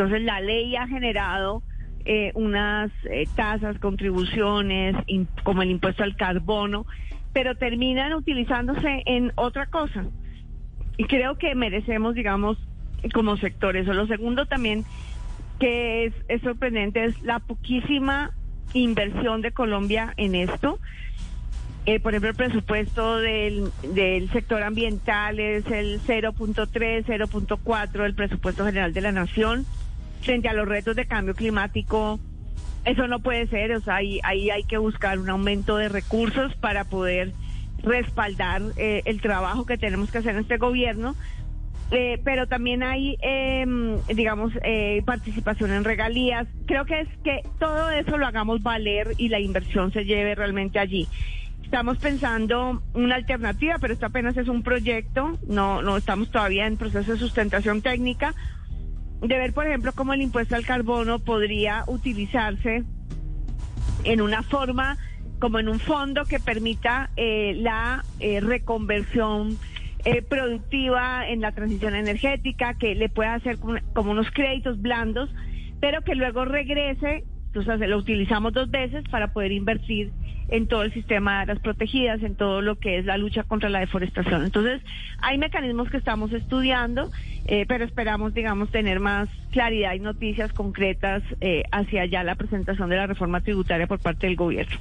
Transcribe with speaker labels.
Speaker 1: Entonces la ley ha generado eh, unas eh, tasas, contribuciones, como el impuesto al carbono, pero terminan utilizándose en otra cosa. Y creo que merecemos, digamos, como sector eso. Lo segundo también que es, es sorprendente es la poquísima inversión de Colombia en esto. Eh, por ejemplo, el presupuesto del, del sector ambiental es el 0.3, 0.4 del presupuesto general de la nación. Frente a los retos de cambio climático, eso no puede ser. O sea, ahí, ahí hay que buscar un aumento de recursos para poder respaldar eh, el trabajo que tenemos que hacer en este gobierno. Eh, pero también hay, eh, digamos, participación en regalías. Creo que es que todo eso lo hagamos valer y la inversión se lleve realmente allí. Estamos pensando una alternativa, pero esto apenas es un proyecto, no, no estamos todavía en proceso de sustentación técnica, de ver, por ejemplo, cómo el impuesto al carbono podría utilizarse en una forma, como en un fondo que permita eh, la eh, reconversión eh, productiva en la transición energética, que le pueda hacer como, como unos créditos blandos, pero que luego regrese, entonces lo utilizamos dos veces para poder invertir en todo el sistema de áreas protegidas, en todo lo que es la lucha contra la deforestación. Entonces, hay mecanismos que estamos estudiando, eh, pero esperamos, digamos, tener más claridad y noticias concretas eh, hacia ya la presentación de la reforma tributaria por parte del gobierno.